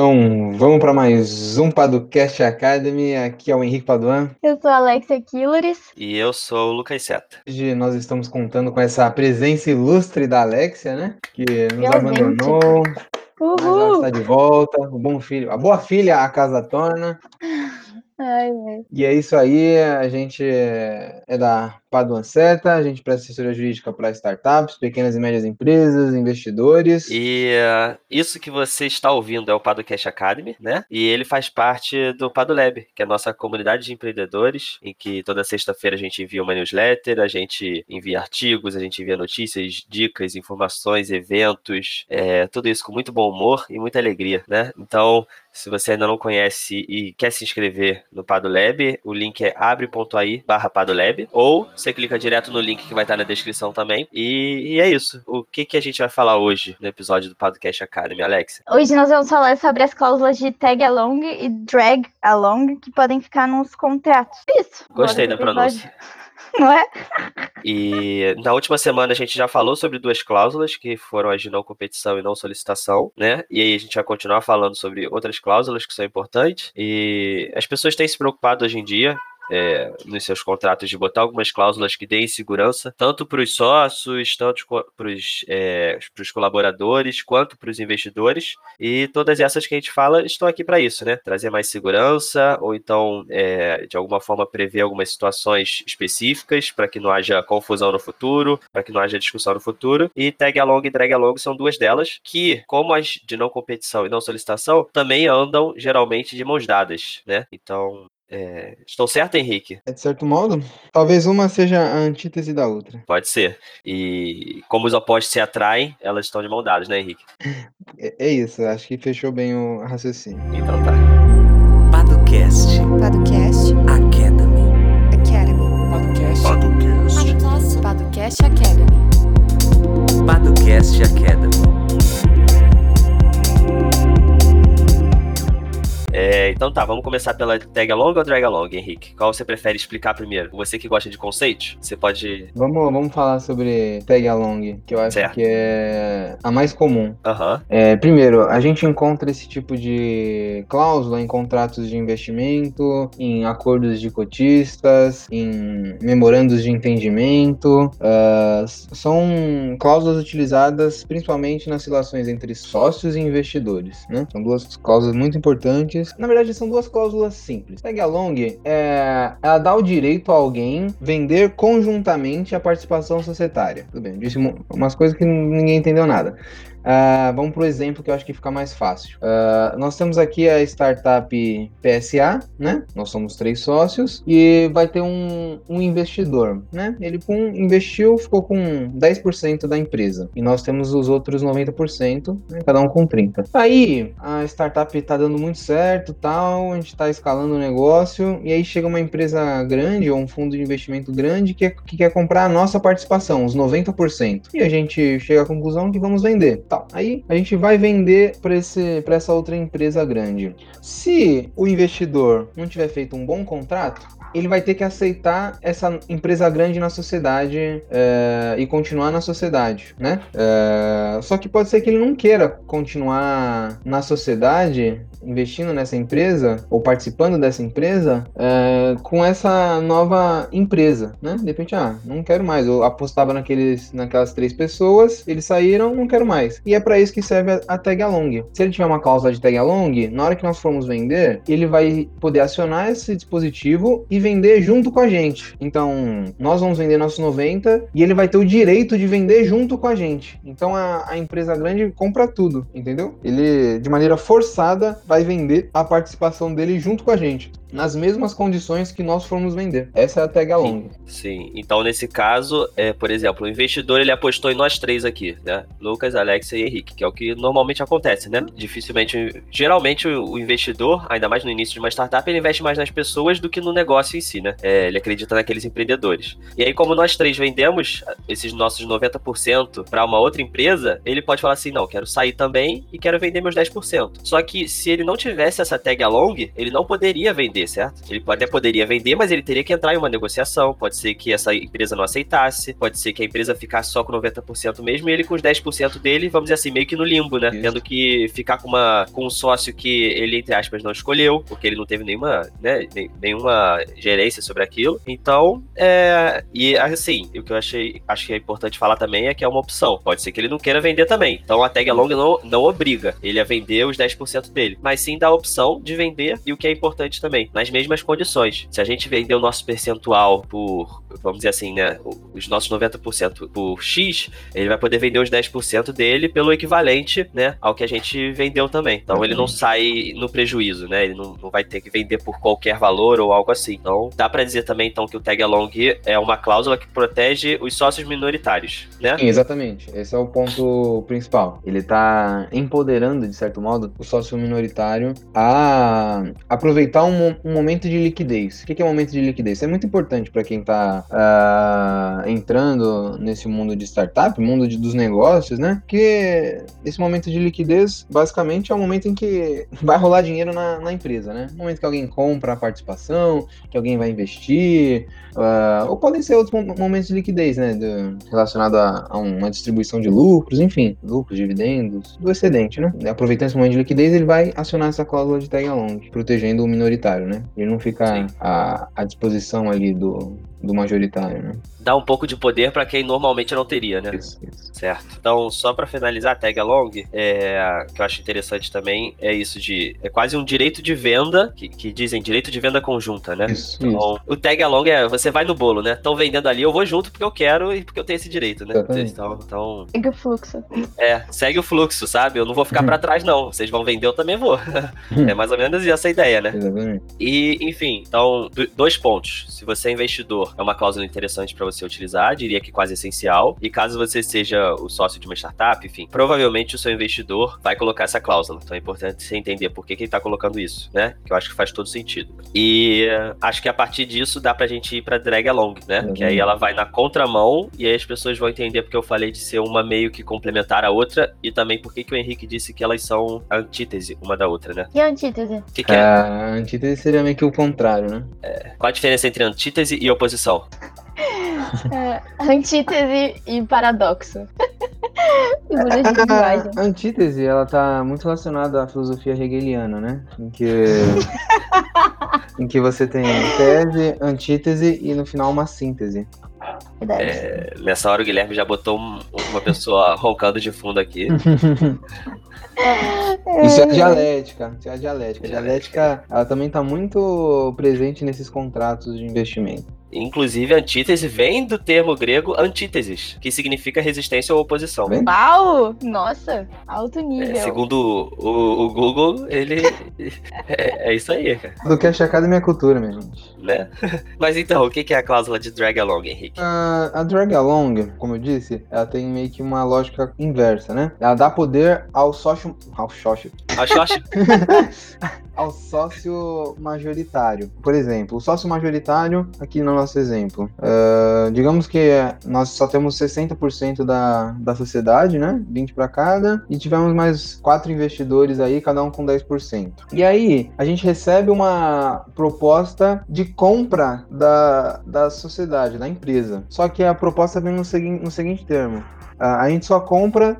Então, vamos para mais um Padocast Academy. Aqui é o Henrique Paduan. Eu sou a Alexia Killores. E eu sou o Lucas Seta. Hoje nós estamos contando com essa presença ilustre da Alexia, né? Que nos Realmente. abandonou. Mas ela Uhul! está de volta. O bom filho, a boa filha, a casa torna. Ai. E é isso aí, a gente é é da Paduan Seta, a gente presta assessoria jurídica para startups, pequenas e médias empresas, investidores. E eh, isso que você está ouvindo é o Padocast Academy, né? E ele faz parte do Padolab, que é a nossa comunidade de empreendedores, em que toda sexta-feira a gente envia uma newsletter, a gente envia artigos, a gente envia notícias, dicas, informações, eventos, eh, tudo isso com muito bom humor e muita alegria, né? Então, se você ainda não conhece e quer se inscrever no Padolab, o link é abre.ai barra Padolab, ou você clica direto no link que vai estar na descrição também. E, e é isso. O que, que a gente vai falar hoje no episódio do Podcast Academy, Alex? Hoje nós vamos falar sobre as cláusulas de tag along e drag along que podem ficar nos contratos. Isso. Gostei da pronúncia. Não é? E na última semana a gente já falou sobre duas cláusulas, que foram as de não competição e não solicitação, né? E aí a gente vai continuar falando sobre outras cláusulas que são importantes. E as pessoas têm se preocupado hoje em dia. É, nos seus contratos de botar algumas cláusulas que deem segurança, tanto para os sócios, tanto para os colaboradores, quanto para os investidores. E todas essas que a gente fala estão aqui para isso, né? Trazer mais segurança, ou então, é, de alguma forma, prever algumas situações específicas para que não haja confusão no futuro, para que não haja discussão no futuro. E tag along e drag along são duas delas, que, como as de não competição e não solicitação, também andam geralmente de mãos dadas, né? Então. É... Estou certo, Henrique? É de certo modo? Talvez uma seja a antítese da outra. Pode ser. E como os opostos se atraem, elas estão de mão dadas, né, Henrique? É, é isso, acho que fechou bem o raciocínio. Então tá. Padocast Podcast Academy. Academy. Podcast. Podcast Academy. Padocast Academy. Então tá, vamos começar pela tag along ou drag along, Henrique? Qual você prefere explicar primeiro? Você que gosta de conceitos, você pode. Vamos, vamos falar sobre tag along, que eu acho Certo. que é a mais comum. Aham, É, primeiro, a gente encontra esse tipo de cláusula em contratos de investimento, em acordos de cotistas, em memorandos de entendimento. s- são cláusulas utilizadas principalmente nas relações entre sócios e investidores. Né? São duas cláusulas muito importantes. Na verdade, são duas cláusulas simples. Tag along é, ela dá o direito a alguém vender conjuntamente a participação societária. Tudo bem, eu disse umas coisas que ninguém entendeu nada. Ah, vamos para o exemplo que eu acho que fica mais fácil. Ah, nós temos aqui a startup PSA, né? Nós somos três sócios e vai ter um, um investidor, né? Ele pum, investiu, ficou com 10% da empresa e nós temos os outros 90%, né? cada um com 30%. Aí a startup está dando muito certo, tal, a gente está escalando o negócio e aí chega uma empresa grande ou um fundo de investimento grande que, que quer comprar a nossa participação, os 90%. E a gente chega à conclusão que vamos vender. Tal. Aí a gente vai vender para essa outra empresa grande. Se o investidor não tiver feito um bom contrato, ele vai ter que aceitar essa empresa grande na sociedade é, e continuar na sociedade, né? É, só que pode ser que ele não queira continuar na sociedade investindo nessa empresa ou participando dessa empresa é, com essa nova empresa, né? De repente, ah, não quero mais. Eu apostava naqueles, naquelas três pessoas, eles saíram, não quero mais. E é para isso que serve a, tag along. Se ele tiver uma cláusula de tag along, na hora que nós formos vender, ele vai poder acionar esse dispositivo e vender junto com a gente. Então, nós vamos vender nossos 90 e ele vai ter o direito de vender junto com a gente. Então, a, a empresa grande compra tudo, entendeu? Ele, de maneira forçada, vai vender a participação dele junto com a gente. Nas mesmas condições que nós formos vender. Essa é a tag along. sim. Então, nesse caso, é, por exemplo, o investidor ele apostou em nós três aqui, né? Lucas, Alex e Henrique, que é o que normalmente acontece, né? Dificilmente, geralmente, o investidor, ainda mais no início de uma startup, ele investe mais nas pessoas do que no negócio em si, né? É, ele acredita naqueles empreendedores. E aí, como nós três vendemos esses nossos 90% para uma outra empresa, ele pode falar assim: não, quero sair também e quero vender meus 10%. Só que se ele não tivesse essa tag along, ele não poderia vender vender, certo? Ele até poderia vender, mas ele teria que entrar em uma negociação. Pode ser que essa empresa não aceitasse, pode ser que a empresa ficasse só com 90% mesmo e ele com os 10% dele, vamos dizer assim, meio que no limbo, né? Isso. Tendo que ficar com, uma, com um sócio que ele, entre aspas, não escolheu, porque ele não teve nenhuma, né, nenhuma gerência sobre aquilo. Então, é. E assim, o que eu achei, acho que é importante falar também é que é uma opção. Pode ser que ele não queira vender também. Então a tag along não, não obriga ele a vender os 10% dele, mas sim dá a opção de vender e o que é importante também, nas mesmas condições. Se a gente vender o nosso percentual por, vamos dizer assim, né, os nossos 90% por X, ele vai poder vender os 10% dele pelo equivalente, né, ao que a gente vendeu também. Então ele não sai no prejuízo, né? Ele não, não vai ter que vender por qualquer valor ou algo assim. Então dá pra dizer também então que o tag along é uma cláusula que protege os sócios minoritários, né? Sim, exatamente. Esse é o ponto principal. Ele tá empoderando, de certo modo, o sócio minoritário a aproveitar um, um momento de liquidez. O que que é um momento de liquidez? Isso é muito importante para quem tá ah, entrando nesse mundo de startup, mundo de- dos negócios, né? Porque esse momento de liquidez, basicamente, é o momento em que vai rolar dinheiro na, na empresa, né? Momento que alguém compra a participação, que alguém vai investir, ah, ou podem ser outros mo- momentos de liquidez, né? do- relacionado a, a uma distribuição de lucros, enfim, lucros, dividendos, do excedente, né? Aproveitando esse momento de liquidez, ele vai acionar essa cláusula de tag along, protegendo o minoritário, né? Ele não fica à, à disposição ali do, do majoritário, né? Dá um pouco de poder pra quem normalmente não teria, né? Isso, isso. Certo. Então, só pra finalizar a tag along, é, que eu acho interessante também é isso de é quase um direito de venda que, que dizem direito de venda conjunta, né? Isso, isso. Então, o tag along é você vai no bolo, né? Estão vendendo ali, eu vou junto porque eu quero e porque eu tenho esse direito, né? Exatamente. Então, então, Segue o fluxo. é, segue o fluxo, sabe? Eu não vou ficar pra trás, não. Vocês vão vender, eu também vou. é mais ou menos essa a ideia, né? Exatamente. E, enfim, então, do- dois pontos. Se você é investidor, é uma cláusula interessante para você utilizar, diria que quase essencial. E caso você seja o sócio de uma startup, enfim, provavelmente o seu investidor vai colocar essa cláusula. Então é importante você entender por que, que ele está colocando isso, né? Que eu acho que faz todo sentido. E eh, acho que a partir disso dá pra gente ir pra drag along, né? Uhum. Que aí ela vai na contramão e aí as pessoas vão entender porque eu falei de ser uma meio que complementar a outra e também por que que o Henrique disse que elas são a antítese uma da outra, né? E a antítese? O que, que é? A antítese seria meio que o contrário, né? Qual a diferença entre antítese e oposição? É, antítese e paradoxo. A antítese, ela tá muito relacionada à filosofia hegeliana, né? Em que, em que você tem tese, antítese e no final uma síntese. É, nessa hora o Guilherme já botou um- uma pessoa roncando de fundo aqui. Isso é a dialética. Isso é a dialética. A dialética, ela também tá muito presente nesses contratos de investimento. Inclusive, antítese vem do termo grego antíteses, que significa resistência ou oposição. Uau! Nossa, alto nível. É, segundo o, o Google, ele. É, é isso aí, cara. Do que achar cada minha cultura, minha gente. Né? Mas então, o que é a cláusula de drag along, Henrique? A, a drag along, como eu disse, ela tem meio que uma lógica inversa, né? Ela dá poder ao sócio. Ao sócio. Acho, acho ao sócio majoritário. Por exemplo, o sócio majoritário, aqui no nosso exemplo, ah, digamos que nós só temos 60% da, da sociedade, né? 20 para cada, e tivemos mais quatro investidores aí, cada um com 10%. E aí, a gente recebe uma proposta de compra da, da sociedade, da empresa. Só que a proposta vem no, segui no seguinte termo: ah, a gente só compra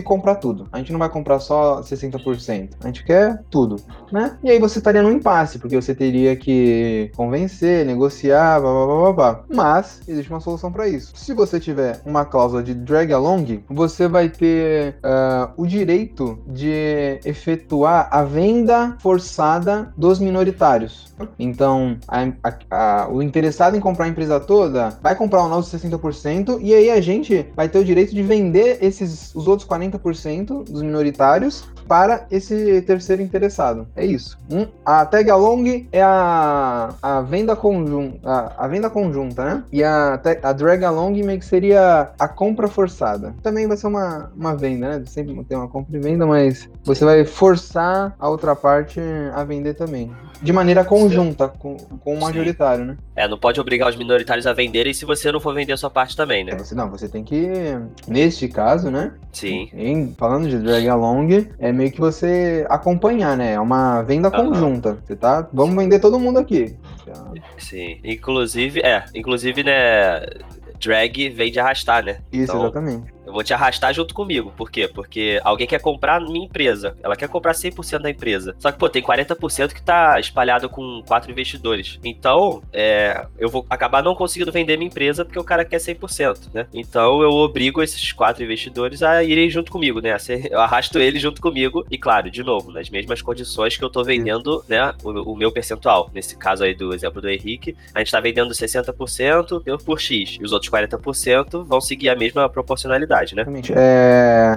comprar tudo. A gente não vai comprar só 60%. A gente quer tudo, né? E aí você estaria num impasse, porque você teria que convencer, negociar, blá blá blá blá. Mas existe uma solução para isso. Se você tiver uma cláusula de drag along, você vai ter ah, o direito de efetuar a venda forçada dos minoritários. Então, a- a- a- o interessado em comprar a empresa toda vai comprar o nosso 60% e aí a gente vai ter o direito de vender esses os outros 40% dos minoritários para esse terceiro interessado. É isso. Um, a tag along é a, a venda conjunta, a, a venda conjunta, né? E a, a drag along meio que seria a compra forçada. Também vai ser uma, uma venda, né? Sempre tem uma compra e venda, mas você vai forçar a outra parte a vender também. De maneira conjunta, com, com o Sim. majoritário, né? É, não pode obrigar os minoritários a venderem se você não for vender a sua parte também, né? É, Você, não, você tem que, neste caso, né? Sim. Em- falando de drag along, é é meio que você acompanhar, né? É uma venda Aham. conjunta. Você tá. Vamos vender todo mundo aqui. Sim. Inclusive, é, inclusive, né, drag vem de arrastar, né? Isso, Então, exatamente. Eu vou te arrastar junto comigo. Por quê? Porque alguém quer comprar minha empresa. Ela quer comprar 100% da empresa. Só que, pô, tem 40% que tá espalhado com quatro investidores. Então, é, eu vou acabar não conseguindo vender minha empresa porque o cara quer 100%, né? Então, eu obrigo esses quatro investidores a irem junto comigo, né? Eu arrasto eles junto comigo. E, claro, de novo, nas mesmas condições que eu tô vendendo, né? O, o meu percentual. Nesse caso aí do exemplo do Henrique, a gente tá vendendo 60% eu por X. E os outros 40% vão seguir a mesma proporcionalidade, né? Exatamente. É,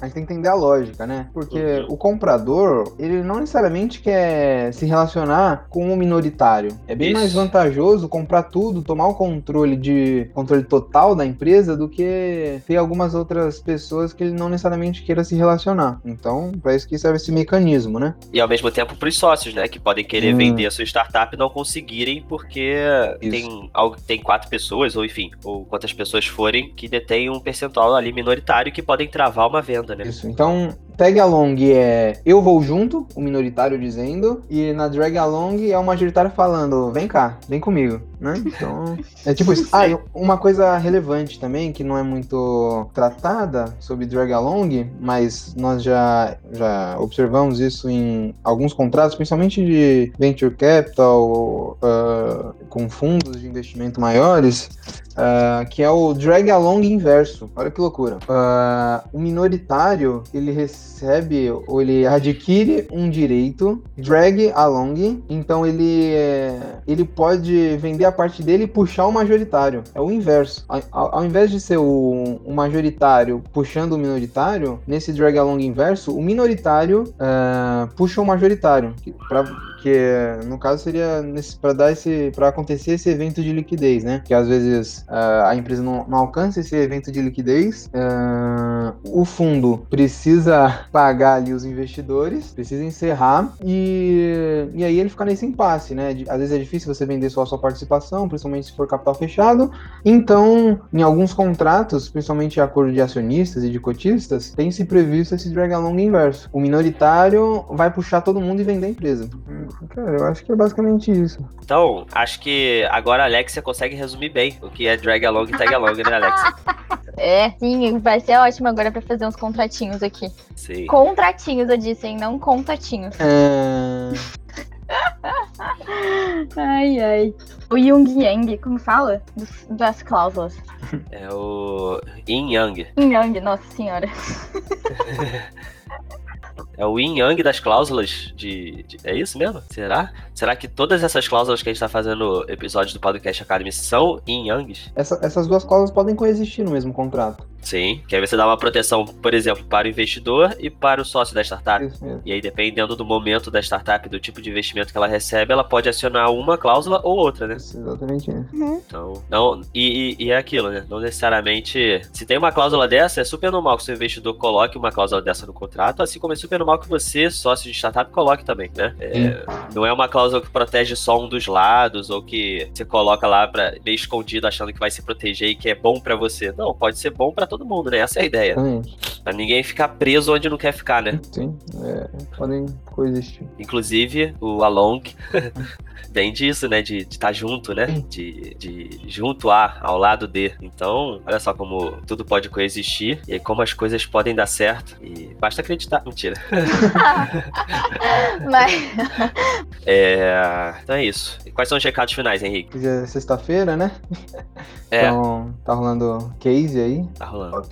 A gente tem que entender a lógica, né? Porque Uhum. o comprador, ele não necessariamente quer se relacionar com o minoritário. É bem Isso. mais vantajoso comprar tudo, tomar o controle de controle total da empresa do que ter algumas outras pessoas que ele não necessariamente queira se relacionar. Então, para isso que serve esse mecanismo, né? E ao mesmo tempo pros sócios, né? Que podem querer Hum. vender a sua startup e não conseguirem porque Isso. tem, tem quatro pessoas, ou enfim, ou quantas pessoas forem, que detêm um percentual ali minoritário que podem travar uma venda, né? Isso. Então, tag along é eu vou junto, o minoritário dizendo, e na drag along é o majoritário falando, vem cá, vem comigo, né? Então, é tipo isso. Ah, uma coisa relevante também, que não é muito tratada sobre drag along, mas nós já, já observamos isso em alguns contratos, principalmente de venture capital, ah, com fundos de investimento maiores, ah, que é o drag along inverso. Olha que loucura. Ah, o minoritário, ele recebe ou ele adquire um direito drag along, então ele ele pode vender a parte dele e puxar o majoritário. É o inverso. Ao, ao- invés de ser o, o majoritário puxando o minoritário, nesse drag along inverso, o minoritário ah, puxa o majoritário. Pra, que no caso seria para dar esse para acontecer esse evento de liquidez, né? Que às vezes ah, a empresa não, não alcança esse evento de liquidez, ah, o fundo precisa pagar ali os investidores, precisa encerrar e, e aí ele fica nesse impasse, né? De- às vezes é difícil você vender só a sua participação, principalmente se for capital fechado. Então, em alguns contratos, principalmente acordo de acionistas e de cotistas, tem se previsto esse drag along inverso. O minoritário vai puxar todo mundo e vender a empresa. Cara, eu acho que é basicamente isso. Então, acho que agora a Alexia consegue resumir bem o que é drag along e tag along, né, Alexia? É, sim, vai ser ótimo agora pra fazer uns contratinhos aqui. Sim. Contratinhos, eu disse, hein? Não contatinhos. É... Ai, ai. O Jung Yang, como fala? Dos- das cláusulas. É o Yin Yang. Yin Yang, nossa senhora. É o yin yang das cláusulas de, de- É isso mesmo? Será? Será que todas essas cláusulas que a gente tá fazendo episódios do Podcast Academy são yin yangs? Essa- essas duas cláusulas podem coexistir no mesmo contrato. Sim. Que aí você dá uma proteção, por exemplo, para o investidor e para o sócio da startup. Isso mesmo. E aí, dependendo do momento da startup, do tipo de investimento que ela recebe, ela pode acionar uma cláusula ou outra, né? Isso, exatamente isso. Então, não, e, e- e é aquilo, né? Não necessariamente. Se tem uma cláusula dessa, é super normal que o seu investidor coloque uma cláusula dessa no contrato, assim como é super normal que você, sócio de startup, coloque também, né? É, não é uma cláusula que protege só um dos lados, ou que você coloca lá pra, meio escondido achando que vai se proteger e que é bom pra você. Não, pode ser bom pra todo mundo, né? Essa é a ideia. Pra ninguém ficar preso onde não quer ficar, né? Sim, é, podem coexistir. Inclusive, o Along vem disso, né? De estar junto, né? De, de junto a, ao lado de. Então, olha só como tudo pode coexistir e como as coisas podem dar certo. E basta acreditar. Mentira. Mas, É, então é isso. E quais são os recados finais, Henrique? Hoje é sexta-feira, né? É, Então, tá rolando case aí. tá rolando.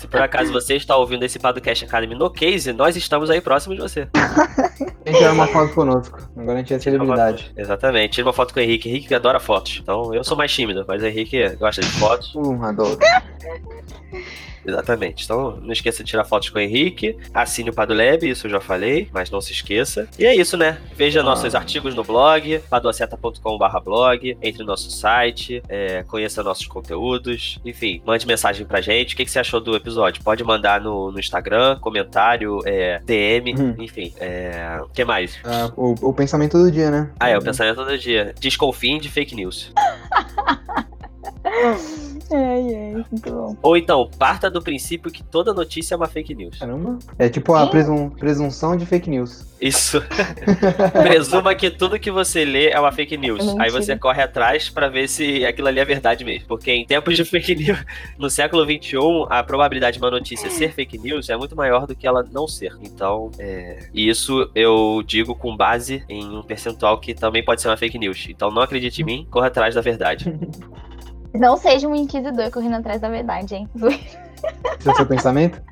Se por acaso você está ouvindo esse podcast Academy no case, nós estamos aí próximos de você. Quer uma foto conosco? Agora a gente é celebridade. Exatamente. Tira uma foto com o Henrique. Henrique adora fotos. Então eu sou mais tímido, mas o Henrique gosta de fotos. Uh, adoro. Exatamente. Então, não esqueça de tirar fotos com o Henrique. Assine o Padulab, isso eu já falei, mas não se esqueça. E é isso, né? Veja nossos artigos no blog, paduaceta.com.br blog, entre no nosso site, é, conheça nossos conteúdos. Enfim, mande mensagem pra gente. O que, que você achou do episódio? Pode mandar no, no Instagram, comentário, é, DM, Uhum. enfim. É, o que mais? Ah, o, o pensamento do dia, né? Ah, é o pensamento do dia. Desconfiem de fake news. Ai, ai, muito bom. Ou então, parta do princípio que toda notícia é uma fake news. Caramba. É tipo a presum- presunção de fake news. Isso. Presuma que tudo que você lê é uma fake news. É mentira. Aí você corre atrás pra ver se aquilo ali é verdade mesmo. Porque em tempos de fake news, no século XXI, a probabilidade de uma notícia ser fake news é muito maior do que ela não ser. Então, é... e isso eu digo com base em um percentual que também pode ser uma fake news. Então não acredite em mim, corra atrás da verdade. Não seja um inquisidor correndo atrás da verdade, hein? Esse é o seu pensamento?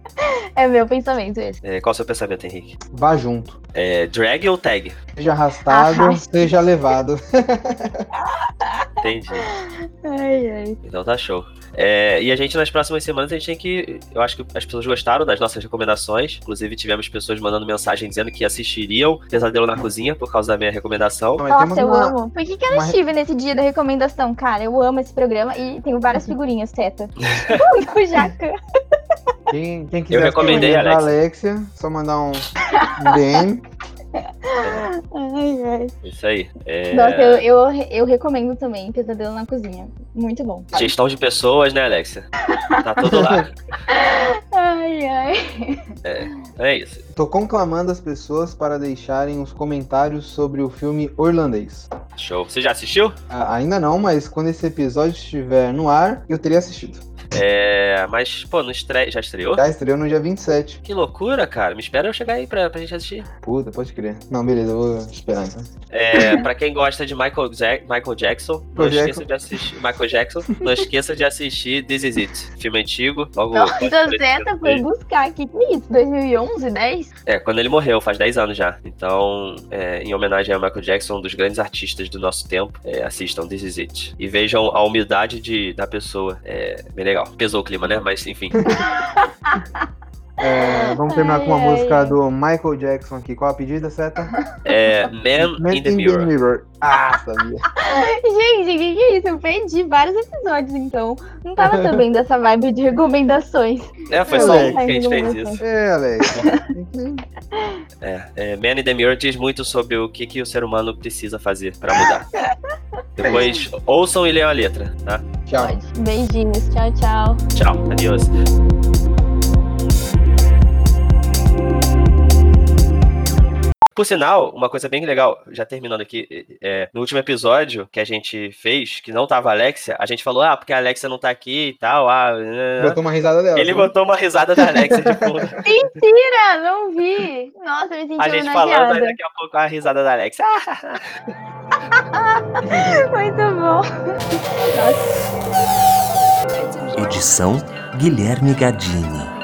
É meu pensamento esse. É, qual é o seu pensamento, Henrique? Vá junto. É, drag ou tag? Seja arrastado, Arraste. seja levado. Entendi. Ai, ai. Então tá show. É, e a gente nas próximas semanas a gente tem que. Eu acho que as pessoas gostaram das nossas recomendações. Inclusive, tivemos pessoas mandando mensagem dizendo que assistiriam Pesadelo na Cozinha por causa da minha recomendação. Nossa, eu uma- amo. Por que, que eu não uma- estive nesse dia da recomendação, cara? Eu amo esse programa e tenho várias figurinhas, teta. Do Jacan. Quem, quem quiser recomendei, escrever pra Alexia. Alexia, só mandar um um DM. Ai, ai. Isso aí. É, Nossa, eu, eu, eu recomendo também Pesadelo na Cozinha. Muito bom. Gestão de pessoas, né, Alexia? Tá tudo lá. Ai, ai. É isso. Tô conclamando as pessoas para deixarem os comentários sobre o filme Orlandês. Show. Você já assistiu? Ah, ainda não, mas quando esse episódio estiver no ar, eu teria assistido. É, mas, pô, não estre... já estreou? Já estreou no dia 27. Que loucura, cara. Me espera eu chegar aí pra, pra gente assistir. Puta, pode crer. Não, beleza, eu vou esperar então. É, pra quem gosta de Michael, Ja- Michael Jackson, não Michael esqueça de assistir. Michael Jackson, não esqueça de assistir This Is It. Filme antigo. Logo. Logo Zeta foi buscar. É isso? 2011, 10? É, quando ele morreu, faz 10 anos já. Então, é, em homenagem a Michael Jackson, um dos grandes artistas do nosso tempo, é, assistam This Is It. E vejam a humildade de, da pessoa. É bem legal. Pesou o clima, né? Mas enfim. É, vamos terminar com uma Ai, ai. música do Michael Jackson aqui. Qual a pedida, Seta? É, Man, Man in the Mirror. Ah, sabia. Gente, o que, que é isso? Eu perdi vários episódios, então. Não tava sabendo dessa vibe de recomendações. É, foi É, só um que a gente fez isso. É, Alex. É, é, Man in the Mirror diz muito sobre o que, que o ser humano precisa fazer pra mudar. Depois, ouçam e leiam a letra, tá? Tchau. Beijinhos. Tchau, tchau. Tchau, adiós. Por sinal, uma coisa bem legal, já terminando aqui, é, no último episódio que a gente fez, que não tava a Alexia, a gente falou, ah, porque a Alexia não tá aqui e tal, ah... né, Botou uma risada dela. Ele viu? botou uma risada da Alexia de fundo. Mentira! Não vi! Nossa, me senti A gente falando, daqui a pouco a risada da Alexia. Muito bom. Edição Guilherme Gadini.